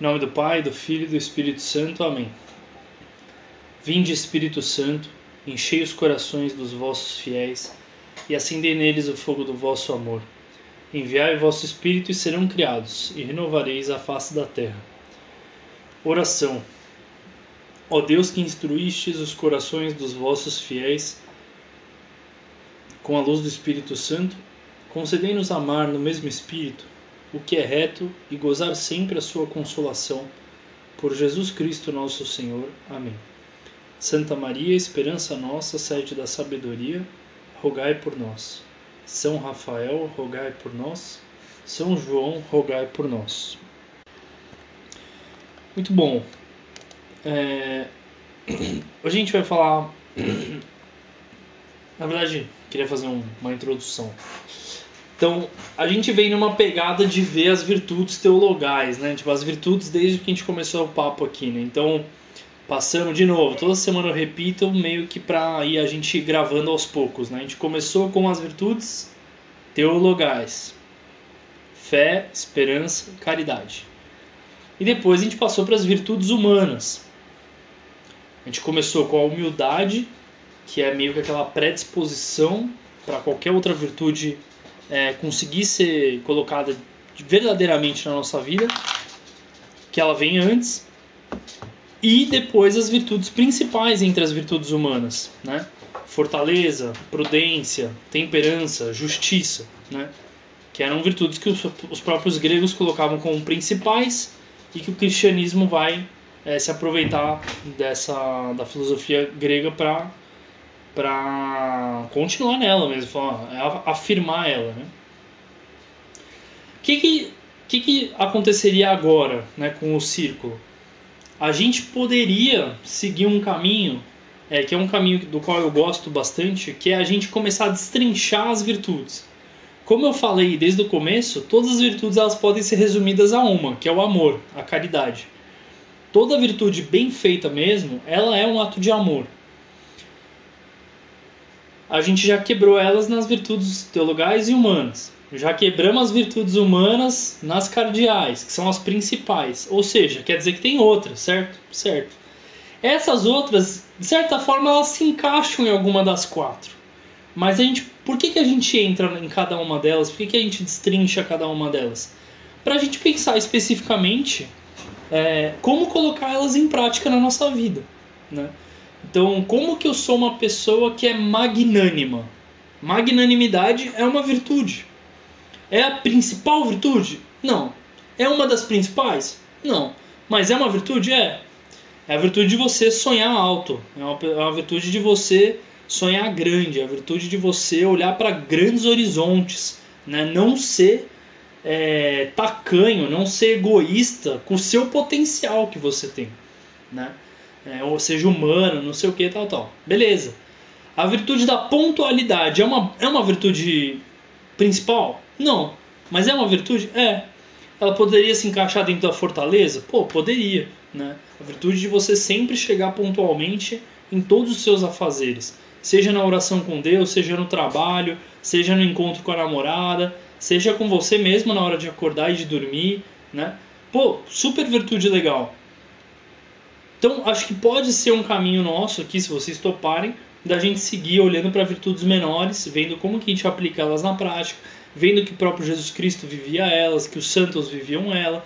Em nome do Pai, do Filho e do Espírito Santo. Amém. Vinde, Espírito Santo, enchei os corações dos vossos fiéis e acendei neles o fogo do vosso amor. Enviai o vosso Espírito e serão criados, e renovareis a face da terra. Oração. Ó Deus que instruístes os corações dos vossos fiéis com a luz do Espírito Santo, concedei-nos amar no mesmo Espírito o que é reto e gozar sempre a sua consolação. Por Jesus Cristo nosso Senhor. Amém. Santa Maria, esperança nossa, sede da sabedoria, rogai por nós. São Rafael, rogai por nós. São João, rogai por nós. Muito bom. É... Hoje a gente vai falar. Na verdade, queria fazer um, uma introdução. Então, a gente vem numa pegada de ver as virtudes teologais, né? Tipo, as virtudes desde que a gente começou o papo aqui, né? Então, passando de novo, toda semana eu repito, meio que pra ir a gente gravando aos poucos, né? A gente começou com as virtudes teologais. Fé, esperança, caridade. E depois a gente passou para as virtudes humanas. A gente começou com a humildade, que é meio que aquela predisposição para qualquer outra virtude é, conseguir ser colocada verdadeiramente na nossa vida, que ela vem antes, e depois as virtudes principais entre as virtudes humanas, né? Fortaleza, prudência, temperança, justiça, né? Que eram virtudes que os, os próprios gregos colocavam como principais e que o cristianismo vai é, se aproveitar dessa da filosofia grega para para continuar nela mesmo, afirmar ela, né? O que que, que que aconteceria agora, né, com o círculo? A gente poderia seguir um caminho, é, que é um caminho do qual eu gosto bastante, que é a gente começar a destrinchar as virtudes. Como eu falei desde o começo, todas as virtudes elas podem ser resumidas a uma, que é o amor, a caridade. Toda virtude bem feita mesmo, ela é um ato de amor a gente já quebrou elas nas virtudes teologais e humanas. Já quebramos as virtudes humanas nas cardeais, que são as principais. Ou seja, quer dizer que tem outras, certo? Certo. Essas outras, de certa forma, elas se encaixam em alguma das quatro. Mas a gente, por que, que a gente entra em cada uma delas? Por que, que a gente destrincha cada uma delas? Para a gente pensar especificamente é, como colocar elas em prática na nossa vida. Né? Então, como que eu sou uma pessoa que é magnânima? Magnanimidade é uma virtude. É a principal virtude? Não. É uma das principais? Não. Mas é uma virtude? É. É a virtude de você sonhar alto. É uma, é virtude de você sonhar grande. É a virtude de você olhar para grandes horizontes. Né? Não ser é, tacanho, não ser egoísta com o seu potencial que você tem. Né? É, ou seja humano, não sei o que, tal, tal. Beleza. A virtude da pontualidade é uma, é uma virtude principal? Não. Mas é uma virtude? É. Ela poderia se encaixar dentro da fortaleza? Pô, poderia. Né? A virtude de você sempre chegar pontualmente em todos os seus afazeres. Seja na oração com Deus, seja no trabalho, seja no encontro com a namorada, seja com você mesmo na hora de acordar e de dormir, né? Pô, super virtude legal. Então, acho que pode ser um caminho nosso aqui, se vocês toparem, da gente seguir olhando para virtudes menores, vendo como que a gente aplica elas na prática, vendo que o próprio Jesus Cristo vivia elas, que os santos viviam ela,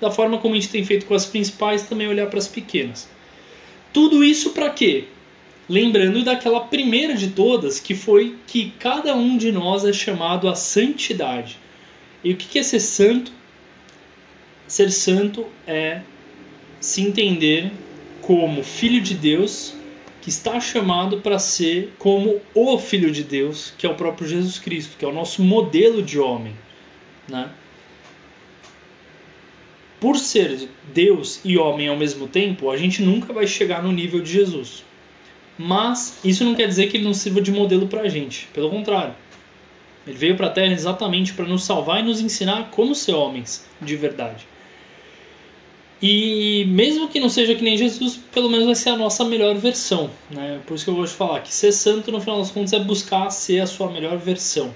da forma como a gente tem feito com as principais, também olhar para as pequenas. Tudo isso para quê? Lembrando daquela primeira de todas, que foi que cada um de nós é chamado à santidade. E o que é ser santo? Ser santo é se entender como filho de Deus, que está chamado para ser como o filho de Deus, que é o próprio Jesus Cristo, que é o nosso modelo de homem, né? Por ser Deus e homem ao mesmo tempo, a gente nunca vai chegar no nível de Jesus. Mas isso não quer dizer que ele não sirva de modelo para a gente. Pelo contrário. Ele veio para a Terra exatamente para nos salvar e nos ensinar como ser homens de verdade. E mesmo que não seja que nem Jesus, pelo menos vai ser a nossa melhor versão. Né? Por isso que eu gosto de falar que ser santo, no final das contas, é buscar ser a sua melhor versão.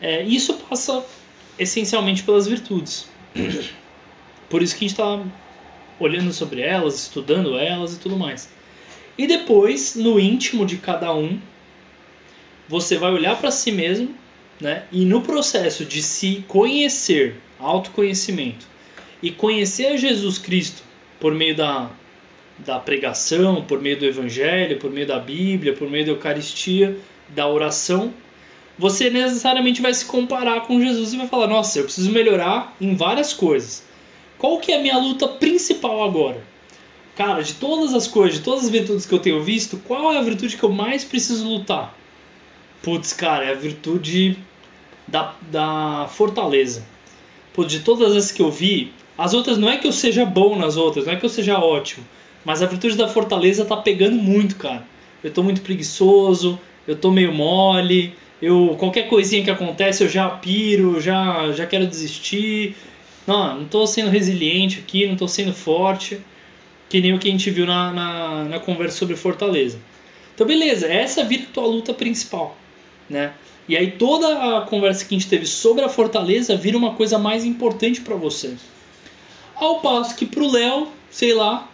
É, isso passa essencialmente pelas virtudes. Por isso que a gente está olhando sobre elas, estudando elas e tudo mais. E depois, no íntimo de cada um, você vai olhar para si mesmo, né? E no processo de se conhecer, autoconhecimento, e conhecer Jesus Cristo por meio da, da pregação, por meio do Evangelho, por meio da Bíblia, por meio da Eucaristia, da oração, você necessariamente vai se comparar com Jesus e vai falar: Nossa, eu preciso melhorar em várias coisas. Qual que é a minha luta principal agora? Cara, de todas as coisas, de todas as virtudes que eu tenho visto, qual é a virtude que eu mais preciso lutar? Putz, cara, é a virtude da, da fortaleza. Putz, de todas as que eu vi, as outras não é que eu seja bom nas outras, não é que eu seja ótimo, mas a virtude da fortaleza tá pegando muito, cara. Eu tô muito preguiçoso, eu tô meio mole, eu qualquer coisinha que acontece eu já piro, já já quero desistir. Não, não tô sendo resiliente aqui, não tô sendo forte, que nem o que a gente viu na, na, na conversa sobre fortaleza. Então beleza, essa vira a tua luta principal, né? E aí toda a conversa que a gente teve sobre a fortaleza vira uma coisa mais importante para você. Ao passo que pro Léo, sei lá,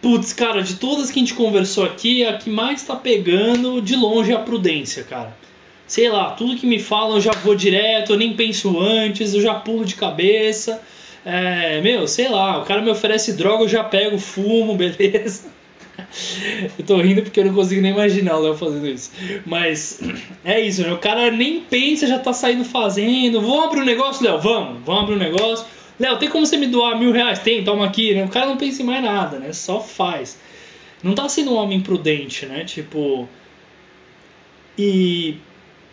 putz, cara, de todas que a gente conversou aqui, a que mais tá pegando de longe é a prudência, cara sei lá, tudo que me falam eu já vou direto, eu nem penso antes, eu já pulo de cabeça. É, meu, sei lá, o cara me oferece droga, eu já pego, fumo, beleza. eu tô rindo porque eu não consigo nem imaginar o Léo fazendo isso. Mas é isso, né? O cara nem pensa, já tá saindo fazendo. Vamos abrir um negócio, Léo? Vamos, vamos abrir um negócio. Léo, tem como você me doar mil reais? Tem, toma aqui. Né? O cara não pensa em mais nada, né? Só faz. Não tá sendo um homem prudente, né? Tipo. E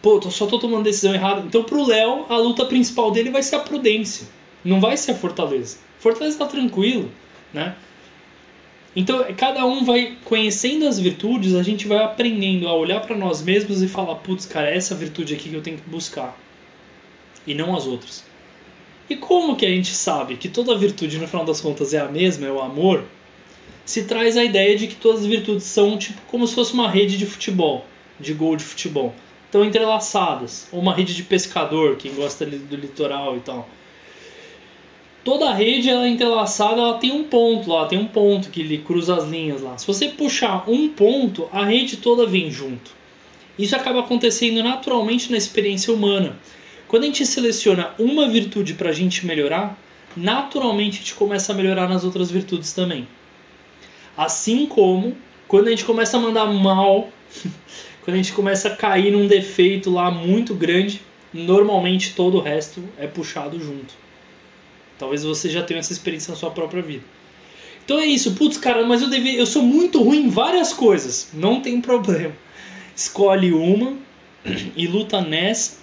pô, só tô tomando decisão errada. Então pro Léo, a luta principal dele vai ser a prudência. Não vai ser a fortaleza. Fortaleza tá tranquilo, né? Então, cada um vai conhecendo as virtudes, a gente vai aprendendo a olhar para nós mesmos e falar, putz, cara, é essa virtude aqui que eu tenho que buscar. E não as outras. E como que a gente sabe que toda virtude, no final das contas, é a mesma, é o amor? Se traz a ideia de que todas as virtudes são tipo como se fosse uma rede de futebol, de gol de futebol estão entrelaçadas. Ou uma rede de pescador, quem gosta do litoral e tal. Toda a rede ela é entrelaçada, ela tem um ponto lá, tem um ponto que ele cruza as linhas lá. Se você puxar um ponto, a rede toda vem junto. Isso acaba acontecendo naturalmente na experiência humana. Quando a gente seleciona uma virtude para a gente melhorar, naturalmente a gente começa a melhorar nas outras virtudes também. Assim como quando a gente começa a mandar mal quando a gente começa a cair num defeito lá muito grande, normalmente todo o resto é puxado junto. Talvez você já tenha essa experiência na sua própria vida. Então é isso, putz, cara, mas eu devia, eu sou muito ruim em várias coisas. Não tem problema. Escolhe uma e luta nessa,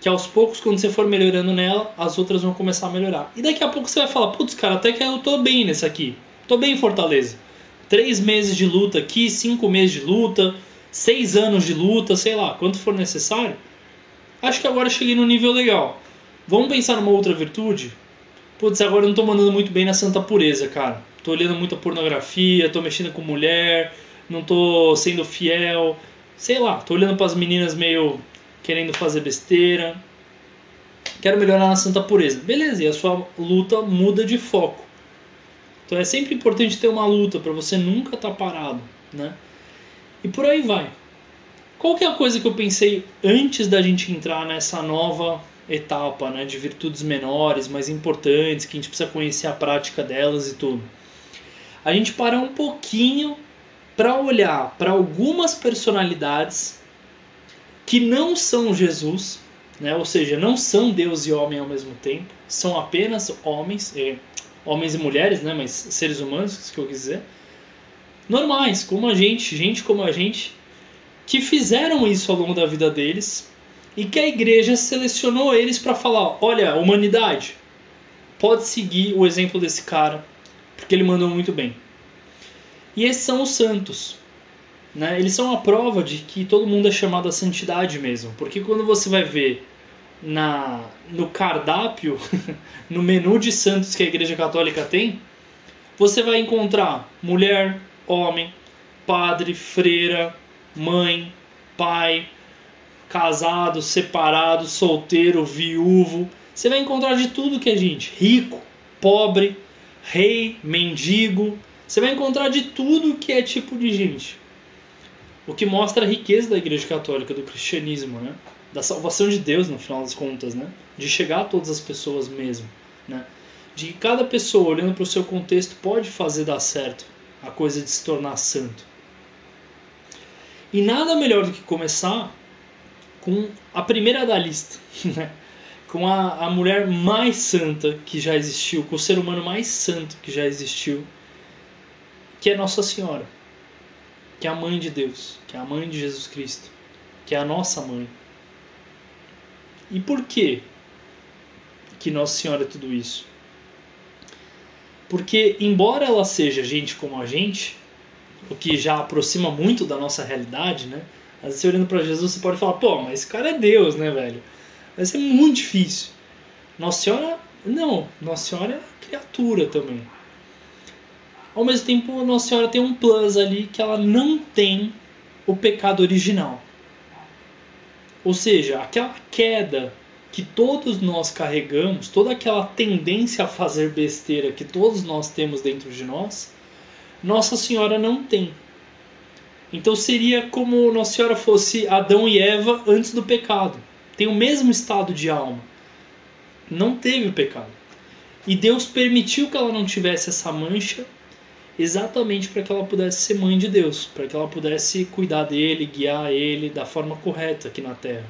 que aos poucos, quando você for melhorando nela, as outras vão começar a melhorar. E daqui a pouco você vai falar, putz, cara, até que eu tô bem nessa aqui. Tô bem em Fortaleza. Três meses de luta aqui, cinco meses de luta, seis anos de luta, sei lá, quanto for necessário, acho que agora cheguei no nível legal. Vamos pensar numa outra virtude? Putz, agora eu não tô mandando muito bem na santa pureza, cara. Tô olhando muita pornografia, tô mexendo com mulher, não tô sendo fiel. Sei lá, tô olhando para as meninas meio querendo fazer besteira. Quero melhorar na santa pureza. Beleza, e a sua luta muda de foco. Então é sempre importante ter uma luta para você nunca estar tá parado, né? E por aí vai. Qual que é a coisa que eu pensei antes da gente entrar nessa nova etapa né, de virtudes menores, mais importantes, que a gente precisa conhecer a prática delas e tudo? A gente parar um pouquinho para olhar para algumas personalidades que não são Jesus, né, ou seja, não são Deus e homem ao mesmo tempo, são apenas homens, é, homens e mulheres, né, mas seres humanos, que eu quis dizer normais, como a gente, gente como a gente, que fizeram isso ao longo da vida deles e que a igreja selecionou eles para falar: olha, humanidade, pode seguir o exemplo desse cara, porque ele mandou muito bem. E esses são os santos. Né? Eles são a prova de que todo mundo é chamado à santidade mesmo. Porque quando você vai ver na no cardápio, no menu de santos que a Igreja Católica tem, você vai encontrar mulher, homem, padre, freira, mãe, pai, casado, separado, solteiro, viúvo. Você vai encontrar de tudo que é gente, rico, pobre, rei, mendigo. Você vai encontrar de tudo que é tipo de gente. O que mostra a riqueza da Igreja Católica, do cristianismo, né? Da salvação de Deus, no final das contas, né? De chegar a todas as pessoas mesmo, né? De que cada pessoa, olhando para o seu contexto, pode fazer dar certo a coisa de se tornar santo. E nada melhor do que começar com a primeira da lista, né? com a, a mulher mais santa que já existiu, com o ser humano mais santo que já existiu, que é Nossa Senhora, que é a mãe de Deus, que é a mãe de Jesus Cristo, que é a nossa mãe. E por que que Nossa Senhora é tudo isso? Porque, embora ela seja gente como a gente, o que já aproxima muito da nossa realidade, né? Às vezes, olhando para Jesus, você pode falar, pô, mas esse cara é Deus, né, velho? Vai ser muito difícil. Nossa Senhora, não. Nossa Senhora é criatura também. Ao mesmo tempo, Nossa Senhora tem um plus ali que ela não tem o pecado original. Ou seja, aquela queda que todos nós carregamos, toda aquela tendência a fazer besteira que todos nós temos dentro de nós, Nossa Senhora não tem. Então seria como Nossa Senhora fosse Adão e Eva antes do pecado tem o mesmo estado de alma. Não teve o pecado. E Deus permitiu que ela não tivesse essa mancha exatamente para que ela pudesse ser mãe de Deus, para que ela pudesse cuidar dele, guiar ele da forma correta aqui na Terra.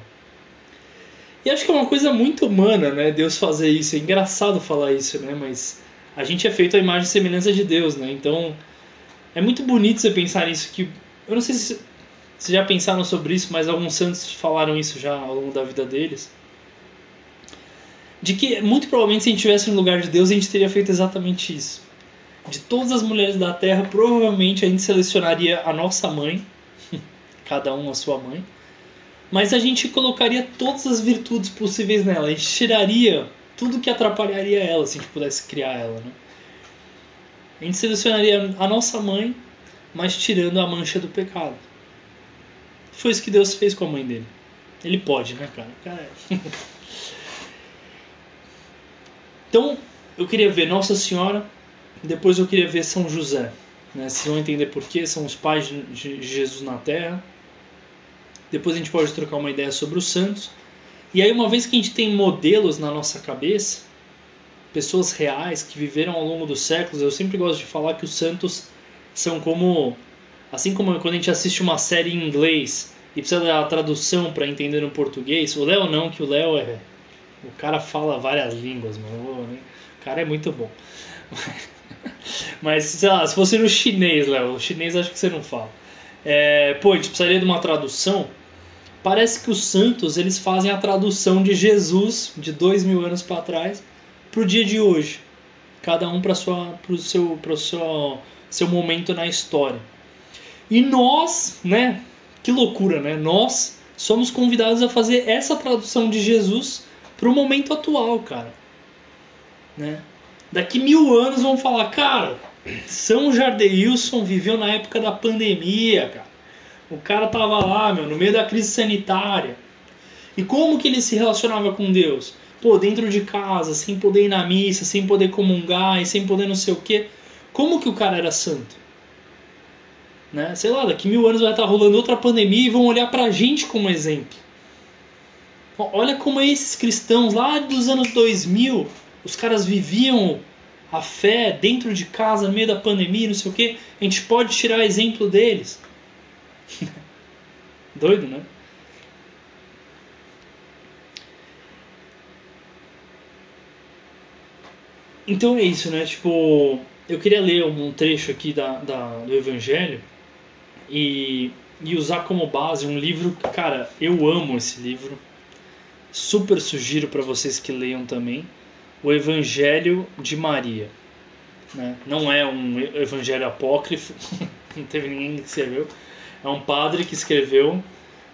E acho que é uma coisa muito humana, né? Deus fazer isso. É engraçado falar isso, né? Mas a gente é feito à imagem e semelhança de Deus, né? Então é muito bonito você pensar nisso que eu não sei se vocês já pensaram sobre isso, mas alguns santos falaram isso já ao longo da vida deles. De que, muito provavelmente, se a gente estivesse no lugar de Deus, a gente teria feito exatamente isso. De todas as mulheres da terra, provavelmente a gente selecionaria a nossa mãe, cada um a sua mãe, mas a gente colocaria todas as virtudes possíveis nela. A gente tiraria tudo que atrapalharia ela, se a gente pudesse criar ela. Né? A gente selecionaria a nossa mãe, mas tirando a mancha do pecado. Foi isso que Deus fez com a mãe dele. Ele pode, né, cara? cara é. então, eu queria ver Nossa Senhora, depois eu queria ver São José. Né? Vocês vão entender por quê, são os pais de Jesus na Terra. Depois a gente pode trocar uma ideia sobre os santos. E aí, uma vez que a gente tem modelos na nossa cabeça, pessoas reais que viveram ao longo dos séculos, eu sempre gosto de falar que os santos são como Assim como quando a gente assiste uma série em inglês e precisa da tradução para entender no português, o Léo não, que o Léo é. O cara fala várias línguas, mano. O cara é muito bom. Mas, sei lá, se fosse no chinês, Léo, o chinês acho que você não fala. É, pô, a gente precisaria de uma tradução. Parece que os santos eles fazem a tradução de Jesus de dois mil anos para trás para o dia de hoje. Cada um para o seu, pro seu, seu momento na história. E nós, né? Que loucura, né? Nós somos convidados a fazer essa tradução de Jesus para o momento atual, cara. Né? Daqui mil anos vão falar, cara, São Jardeilson viveu na época da pandemia, cara. O cara tava lá, meu, no meio da crise sanitária. E como que ele se relacionava com Deus? Pô, dentro de casa, sem poder ir na missa, sem poder comungar e sem poder não sei o quê. Como que o cara era santo? Né? Sei lá, daqui mil anos vai estar rolando outra pandemia e vão olhar para a gente como exemplo. Olha como esses cristãos lá dos anos 2000, os caras viviam a fé dentro de casa, no meio da pandemia, não sei o que. A gente pode tirar exemplo deles. Doido, né? Então é isso, né? Tipo, eu queria ler um trecho aqui da, da do Evangelho e, e usar como base um livro, cara, eu amo esse livro. Super sugiro para vocês que leiam também. O Evangelho de Maria. Né? Não é um evangelho apócrifo, não teve ninguém que escreveu. É um padre que escreveu,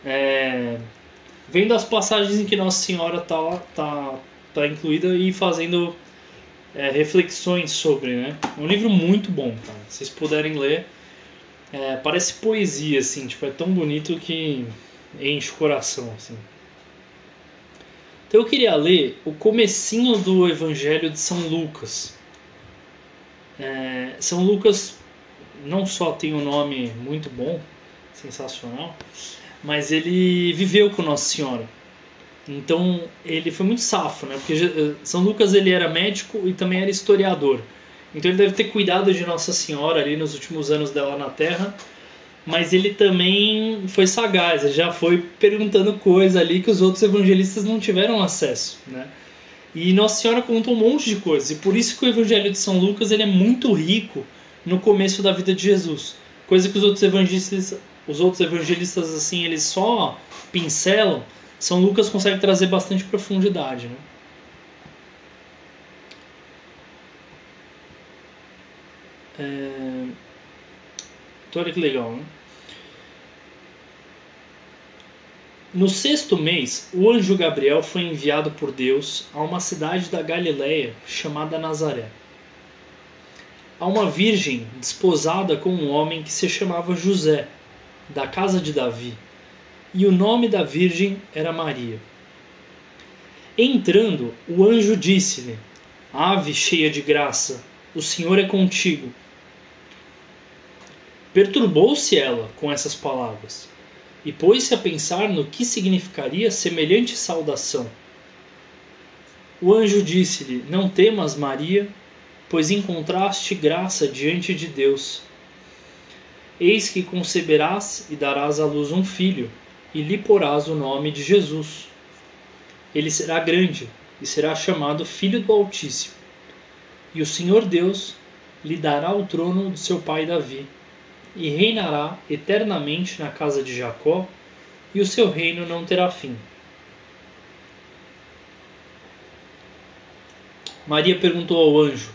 é, vendo as passagens em que Nossa Senhora está tá, tá incluída e fazendo é, reflexões sobre. Né? É um livro muito bom, cara. Se vocês puderem ler, é, parece poesia, assim, tipo, é tão bonito que enche o coração, assim. Então eu queria ler o comecinho do Evangelho de São Lucas, É, São Lucas não só tem um nome muito bom, sensacional, mas ele viveu com Nossa Senhora. Então ele foi muito safo, né? Porque São Lucas ele era médico e também era historiador. Então ele deve ter cuidado de Nossa Senhora ali nos últimos anos dela na Terra, mas ele também foi sagaz, ele já foi perguntando coisa ali que os outros evangelistas não tiveram acesso, né? E Nossa Senhora contou um monte de coisas, e por isso que o Evangelho de São Lucas ele é muito rico no começo da vida de Jesus, coisa que os outros evangelistas, os outros evangelistas assim, eles só pincelam, São Lucas consegue trazer bastante profundidade, né? É... Olha que legal, né? No sexto mês, o anjo Gabriel foi enviado por Deus a uma cidade da Galiléia chamada Nazaré. A uma virgem desposada com um homem que se chamava José, da casa de Davi, e o nome da virgem era Maria. Entrando, o anjo disse-lhe: Ave cheia de graça, o Senhor é contigo. Perturbou-se ela com essas palavras e pôs-se a pensar no que significaria semelhante saudação. O anjo disse-lhe: Não temas, Maria, pois encontraste graça diante de Deus. Eis que conceberás e darás à luz um filho, e lhe porás o nome de Jesus. Ele será grande e será chamado Filho do Altíssimo. E o Senhor Deus lhe dará o trono de seu pai Davi e reinará eternamente na casa de Jacó, e o seu reino não terá fim. Maria perguntou ao anjo: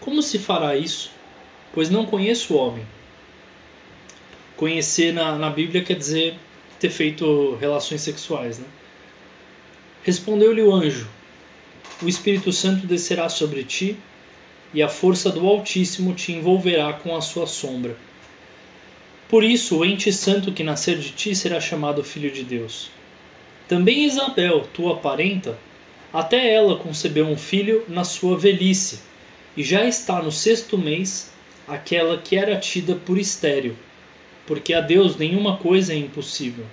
Como se fará isso? Pois não conheço o homem. Conhecer na, na Bíblia quer dizer ter feito relações sexuais. Né? Respondeu-lhe o anjo: O Espírito Santo descerá sobre ti, e a força do Altíssimo te envolverá com a sua sombra. Por isso, o ente santo que nascer de ti será chamado Filho de Deus. Também Isabel, tua parenta, até ela concebeu um filho na sua velhice, e já está no sexto mês aquela que era tida por estéril, porque a Deus nenhuma coisa é impossível.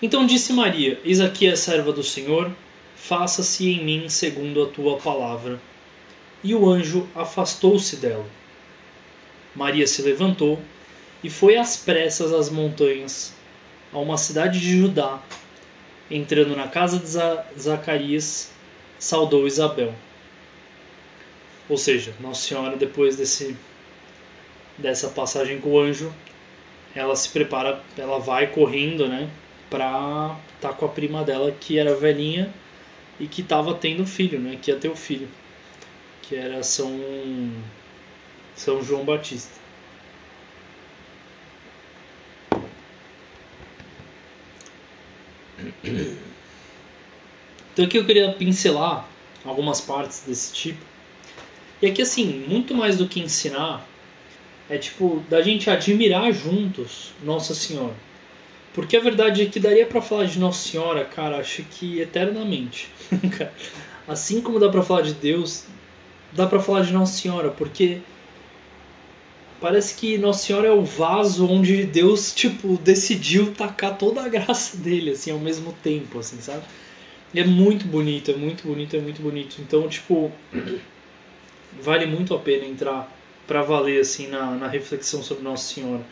Então disse Maria: Eis aqui a serva do Senhor, faça-se em mim segundo a tua palavra. E o anjo afastou-se dela. Maria se levantou e foi às pressas às montanhas, a uma cidade de Judá. Entrando na casa de Zacarias, saudou Isabel. Ou seja, Nossa Senhora, depois desse, dessa passagem com o anjo, ela se prepara, ela vai correndo, né, para estar tá com a prima dela que era velhinha e que estava tendo filho, né, que ia ter o filho, que era São são João Batista. Então aqui eu queria pincelar algumas partes desse tipo. E aqui assim, muito mais do que ensinar, é tipo da gente admirar juntos Nossa Senhora. Porque a verdade é que daria para falar de Nossa Senhora, cara, acho que eternamente. assim como dá para falar de Deus, dá para falar de Nossa Senhora, porque parece que Nossa Senhora é o vaso onde Deus, tipo, decidiu tacar toda a graça dele, assim, ao mesmo tempo, assim, sabe? E é muito bonito, é muito bonito, é muito bonito. Então, tipo, vale muito a pena entrar para valer, assim, na, na reflexão sobre Nossa Senhora.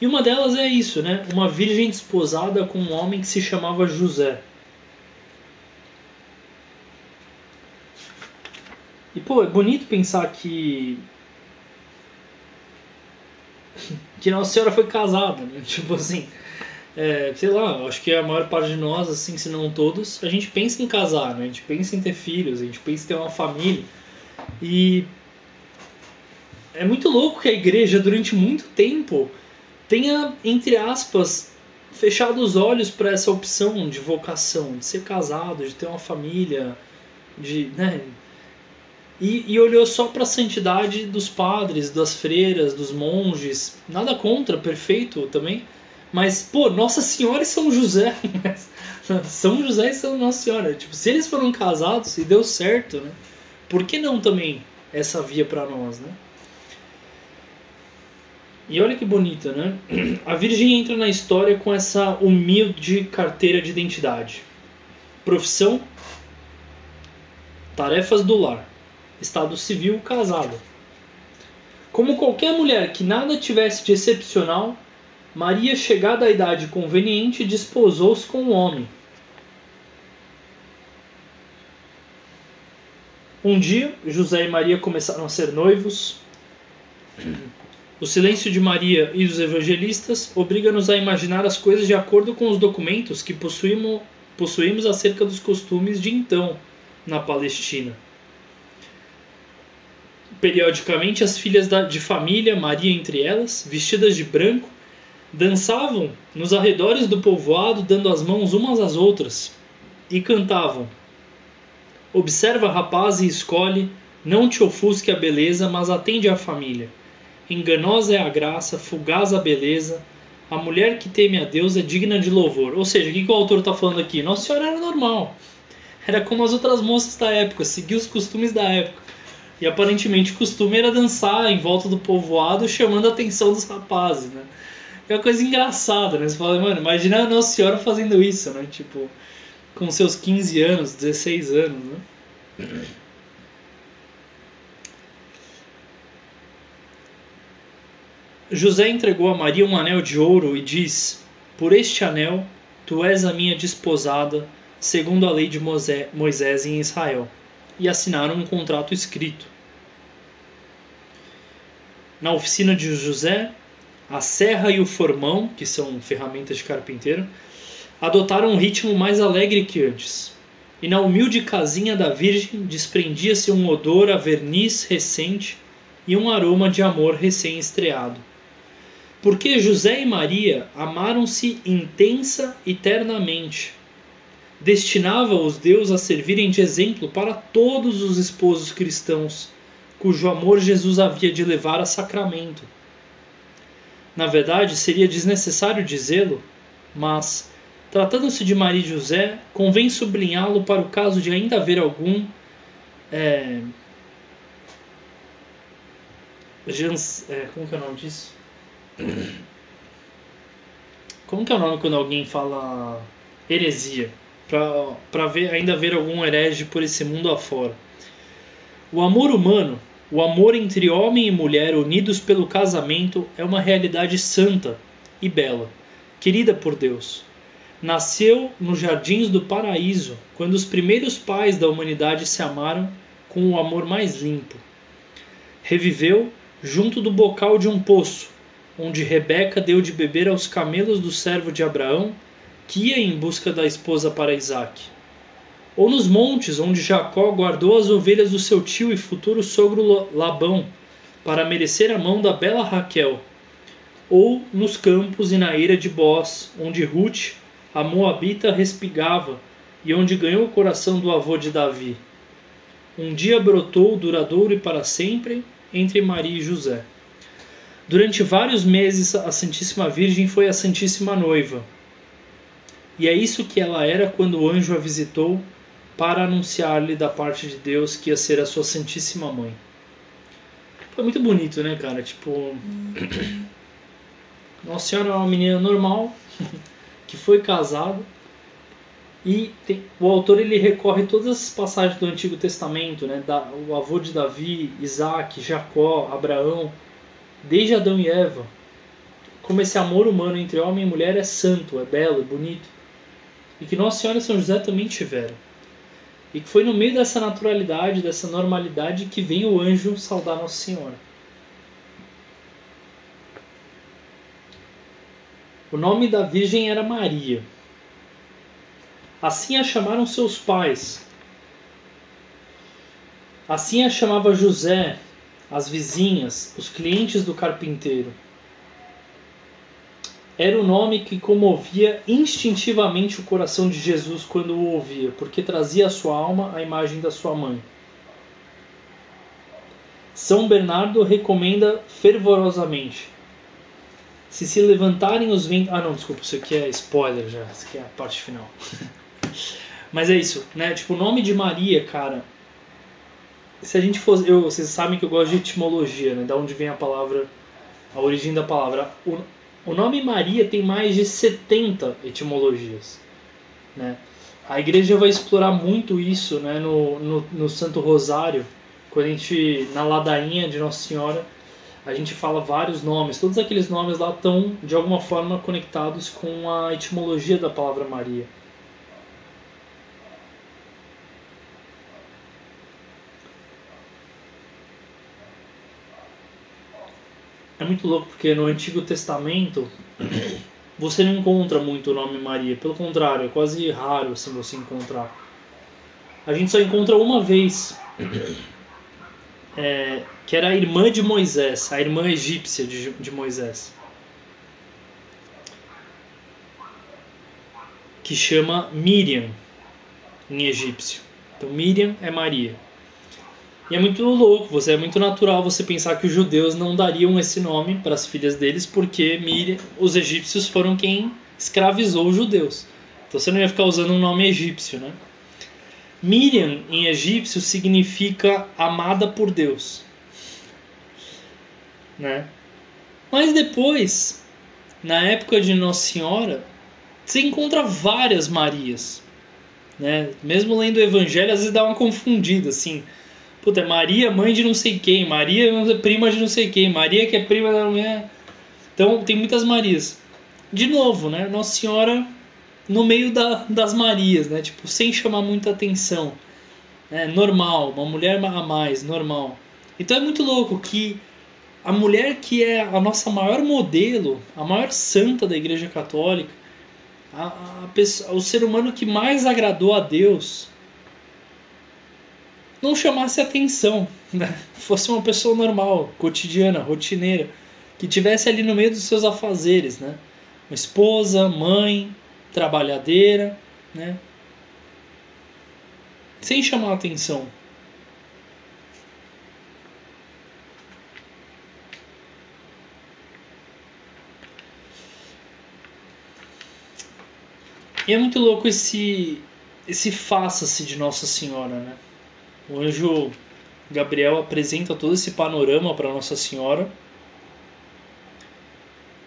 E uma delas é isso, né? Uma virgem desposada com um homem que se chamava José. E, pô, é bonito pensar que que Nossa Senhora foi casada, né? Tipo assim, é, sei lá, acho que a maior parte de nós, assim, se não todos, a gente pensa em casar, né? A gente pensa em ter filhos, a gente pensa em ter uma família. E é muito louco que a igreja, durante muito tempo, tenha, entre aspas, fechado os olhos para essa opção de vocação, de ser casado, de ter uma família, de, né, e, e olhou só para a santidade dos padres, das freiras, dos monges. Nada contra, perfeito também. Mas, pô, Nossa Senhora e São José. São José e São Nossa Senhora. Tipo, se eles foram casados e deu certo, né? por que não também essa via para nós, né? E olha que bonita, né? A Virgem entra na história com essa humilde carteira de identidade. Profissão, tarefas do lar, estado civil, casada. Como qualquer mulher que nada tivesse de excepcional, Maria, chegada à idade conveniente, desposou-se com um homem. Um dia, José e Maria começaram a ser noivos. O silêncio de Maria e dos evangelistas obriga-nos a imaginar as coisas de acordo com os documentos que possuímos, possuímos acerca dos costumes de então na Palestina. Periodicamente, as filhas de família, Maria entre elas, vestidas de branco, dançavam nos arredores do povoado, dando as mãos umas às outras, e cantavam: Observa, rapaz, e escolhe, não te ofusque a beleza, mas atende à família. Enganosa é a graça, fugaz a beleza, a mulher que teme a Deus é digna de louvor. Ou seja, o que, o autor está falando aqui? Nossa Senhora era normal. Era como as outras moças da época, seguia os costumes da época. E aparentemente o costume era dançar em volta do povoado, chamando a atenção dos rapazes, né? É uma coisa engraçada, né? Você fala, mano, imagina a Nossa Senhora fazendo isso, né? Tipo, com seus 15 anos, 16 anos, né? José entregou a Maria um anel de ouro e diz: Por este anel tu és a minha desposada, segundo a lei de Moisés em Israel. E assinaram um contrato escrito. Na oficina de José, a serra e o formão, que são ferramentas de carpinteiro, adotaram um ritmo mais alegre que antes. E na humilde casinha da Virgem desprendia-se um odor a verniz recente e um aroma de amor recém-estreado. Porque José e Maria amaram-se intensa e ternamente. Destinava-os Deus a servirem de exemplo para todos os esposos cristãos cujo amor Jesus havia de levar a sacramento. Na verdade, seria desnecessário dizê-lo, mas, tratando-se de Maria e José, convém sublinhá-lo para o caso de ainda haver algum. É, Jans, é, como que é o nome disso? Como que é o nome quando alguém fala heresia? Para ver, ainda ver algum herege por esse mundo afora. O amor humano o amor entre homem e mulher unidos pelo casamento é uma realidade santa e bela, querida por Deus. Nasceu nos jardins do paraíso, quando os primeiros pais da humanidade se amaram com o amor mais limpo. Reviveu junto do bocal de um poço, onde Rebeca deu de beber aos camelos do servo de Abraão, que ia em busca da esposa para Isaque ou nos montes onde Jacó guardou as ovelhas do seu tio e futuro sogro Labão, para merecer a mão da bela Raquel, ou nos campos e na eira de Boz, onde Ruth, a moabita, respigava e onde ganhou o coração do avô de Davi. Um dia brotou duradouro e para sempre entre Maria e José. Durante vários meses a Santíssima Virgem foi a Santíssima Noiva. E é isso que ela era quando o anjo a visitou para anunciar-lhe da parte de Deus que ia ser a sua Santíssima Mãe. Foi muito bonito, né, cara? Tipo. Nossa Senhora é uma menina normal, que foi casada. E tem, o autor ele recorre todas as passagens do Antigo Testamento, né? Da, o avô de Davi, Isaac, Jacó, Abraão, desde Adão e Eva. Como esse amor humano entre homem e mulher é santo, é belo, é bonito. E que Nossa Senhora e São José também tiveram. E que foi no meio dessa naturalidade, dessa normalidade, que vem o anjo saudar Nossa Senhora. O nome da Virgem era Maria. Assim a chamaram seus pais. Assim a chamava José, as vizinhas, os clientes do carpinteiro era o nome que comovia instintivamente o coração de Jesus quando o ouvia, porque trazia à sua alma a imagem da sua mãe. São Bernardo recomenda fervorosamente. Se se levantarem os ventos. Ah, não, desculpa, isso aqui é spoiler já, isso aqui é a parte final. Mas é isso, né? Tipo, o nome de Maria, cara, se a gente fosse. Eu, vocês sabem que eu gosto de etimologia, né? Da onde vem a palavra. A origem da palavra. O nome Maria tem mais de 70 etimologias. Né? A igreja vai explorar muito isso né, no, no, no Santo Rosário, quando a gente, na ladainha de Nossa Senhora, a gente fala vários nomes. Todos aqueles nomes lá estão, de alguma forma, conectados com a etimologia da palavra Maria. É muito louco porque no Antigo Testamento você não encontra muito o nome Maria. Pelo contrário, é quase raro assim você encontrar. A gente só encontra uma vez, é, que era a irmã de Moisés, a irmã egípcia de, de Moisés, que chama Miriam em egípcio. Então Miriam é Maria. E é muito louco, você é muito natural você pensar que os judeus não dariam esse nome para as filhas deles porque Miriam, os egípcios foram quem escravizou os judeus. Então você não ia ficar usando um nome egípcio, né? Miriam em egípcio significa amada por Deus, né? Mas depois, na época de Nossa Senhora, você encontra várias Marias, né? Mesmo lendo o Evangelho, às vezes dá uma confundida, assim. Puta, Maria, mãe de não sei quem, Maria, prima de não sei quem, Maria que é prima da mulher. Então tem muitas Marias. De novo, né? Nossa Senhora no meio da, das Marias, né? Tipo, sem chamar muita atenção. É normal, uma mulher a mais, normal. Então é muito louco que a mulher que é a nossa maior modelo, a maior santa da Igreja Católica, a, a o ser humano que mais agradou a Deus, não chamasse atenção, né? fosse uma pessoa normal, cotidiana, rotineira, que tivesse ali no meio dos seus afazeres, né? Uma esposa, mãe, trabalhadeira, né? Sem chamar atenção. E é muito louco esse esse faça-se de Nossa Senhora, né? O anjo Gabriel apresenta todo esse panorama para Nossa Senhora.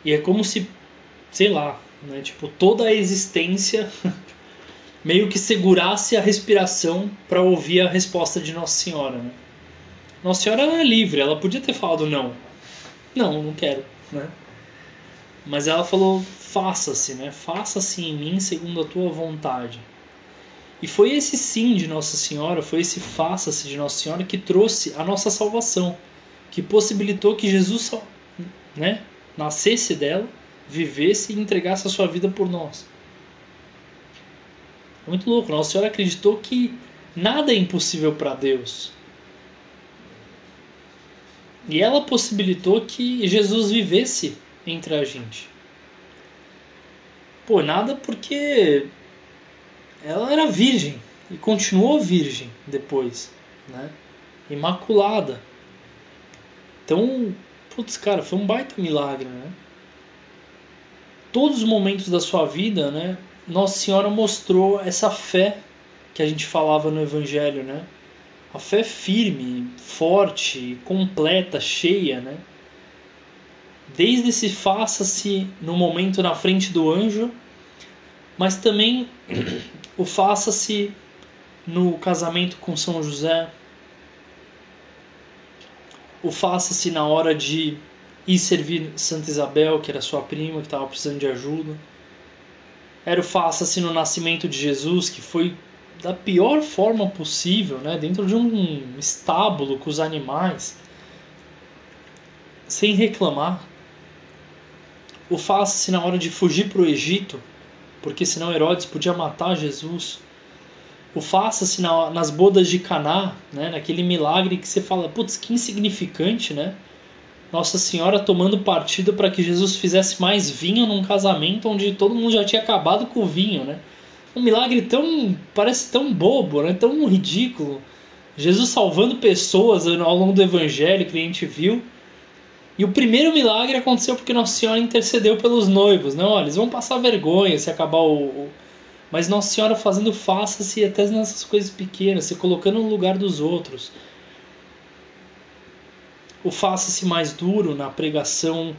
E é como se, sei lá, né, tipo, toda a existência meio que segurasse a respiração para ouvir a resposta de Nossa Senhora. Né? Nossa Senhora era livre, ela podia ter falado não. Não, não quero, né? Mas ela falou: faça-se, né? Faça-se em mim segundo a tua vontade. E foi esse sim de Nossa Senhora, foi esse faça-se de Nossa Senhora que trouxe a nossa salvação, que possibilitou que Jesus né, nascesse dela, vivesse e entregasse a sua vida por nós. É muito louco, Nossa Senhora acreditou que nada é impossível para Deus. E ela possibilitou que Jesus vivesse entre a gente. Pô, nada porque ela era virgem e continuou virgem depois, né? Imaculada. Então, putz, cara, foi um baita milagre, né? Todos os momentos da sua vida, né? Nossa Senhora mostrou essa fé que a gente falava no Evangelho, né? A fé firme, forte, completa, cheia, né? Desde esse faça-se no momento na frente do anjo, mas também o faça-se no casamento com São José, o faça-se na hora de ir servir Santa Isabel, que era sua prima, que estava precisando de ajuda. Era o faça-se no nascimento de Jesus, que foi da pior forma possível, né? dentro de um estábulo com os animais, sem reclamar. O faça-se na hora de fugir para o Egito, porque senão Herodes podia matar Jesus. O faça-se na, nas bodas de Caná, né, naquele milagre que você fala, putz, que insignificante, né? Nossa Senhora tomando partido para que Jesus fizesse mais vinho num casamento onde todo mundo já tinha acabado com o vinho, né? Um milagre tão parece tão bobo, né? Tão ridículo. Jesus salvando pessoas ao longo do evangelho que a gente viu e o primeiro milagre aconteceu porque Nossa Senhora intercedeu pelos noivos, né? Olha, eles vão passar vergonha se acabar o. o... Mas Nossa Senhora fazendo faça-se até nessas coisas pequenas, se colocando no lugar dos outros. o faça-se mais duro na pregação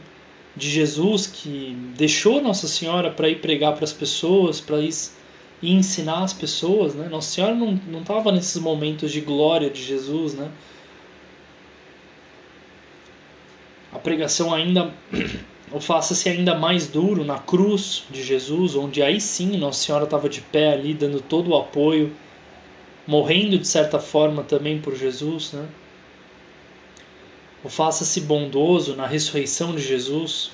de Jesus, que deixou Nossa Senhora para ir pregar para as pessoas, para ir ensinar as pessoas, né? Nossa Senhora não estava nesses momentos de glória de Jesus, né? A pregação ainda o faça-se ainda mais duro na cruz de Jesus, onde aí sim Nossa Senhora estava de pé ali, dando todo o apoio, morrendo de certa forma também por Jesus, né? O faça-se bondoso na ressurreição de Jesus,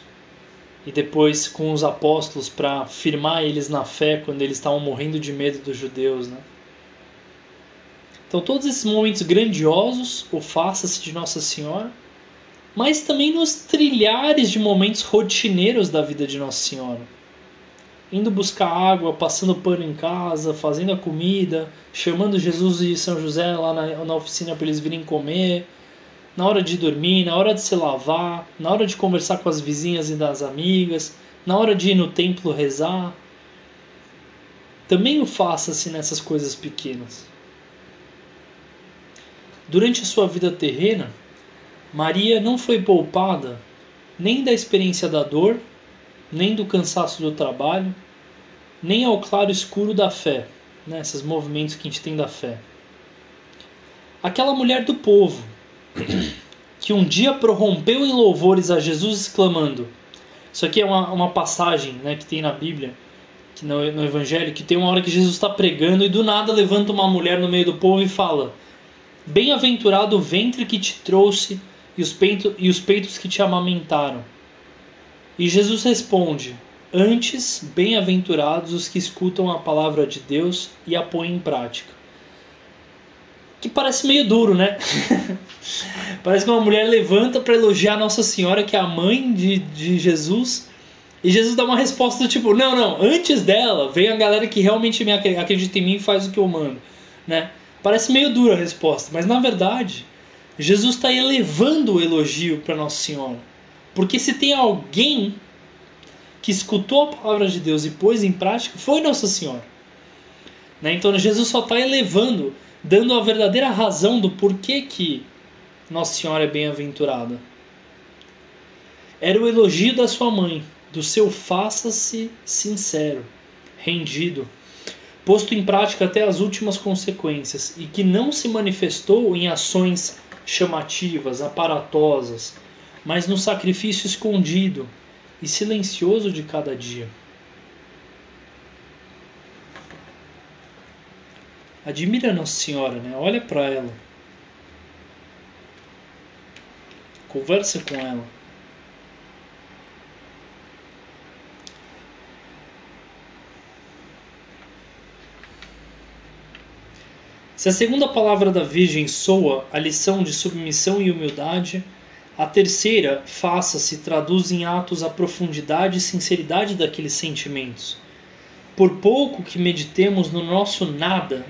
e depois com os apóstolos para firmar eles na fé quando eles estavam morrendo de medo dos judeus, né? Então todos esses momentos grandiosos, o faça-se de Nossa Senhora, mas também nos trilhares de momentos rotineiros da vida de Nossa Senhora. Indo buscar água, passando pano em casa, fazendo a comida, chamando Jesus e São José lá na, na oficina para eles virem comer, na hora de dormir, na hora de se lavar, na hora de conversar com as vizinhas e das amigas, na hora de ir no templo rezar. Também o faça-se nessas coisas pequenas. Durante a sua vida terrena, Maria não foi poupada nem da experiência da dor, nem do cansaço do trabalho, nem ao claro escuro da fé, né, esses movimentos que a gente tem da fé. Aquela mulher do povo, que um dia prorrompeu em louvores a Jesus, exclamando: Isso aqui é uma, uma passagem né, que tem na Bíblia, que no, no Evangelho, que tem uma hora que Jesus está pregando e do nada levanta uma mulher no meio do povo e fala: Bem-aventurado o ventre que te trouxe e os, peito, e os peitos que te amamentaram. E Jesus responde: Antes, bem-aventurados os que escutam a palavra de Deus e a põem em prática que parece meio duro, né? parece que uma mulher levanta para elogiar Nossa Senhora, que é a mãe de, de Jesus, e Jesus dá uma resposta do tipo: Não, não, antes dela vem a galera que realmente me acredita em mim e faz o que eu mando, né? Parece meio dura a resposta, mas na verdade, Jesus está elevando o elogio para Nossa Senhora. Porque se tem alguém que escutou a palavra de Deus e pôs em prática, foi Nossa Senhora. Né? Então Jesus só está elevando dando a verdadeira razão do porquê que Nossa Senhora é bem-aventurada. Era o elogio da sua mãe, do seu faça-se sincero, rendido, posto em prática até as últimas consequências e que não se manifestou em ações chamativas, aparatosas, mas no sacrifício escondido e silencioso de cada dia. Admira Nossa Senhora, né? Olha para ela. Conversa com ela. Se a segunda palavra da Virgem soa a lição de submissão e humildade, a terceira, faça-se, traduz em atos a profundidade e sinceridade daqueles sentimentos. Por pouco que meditemos no nosso nada,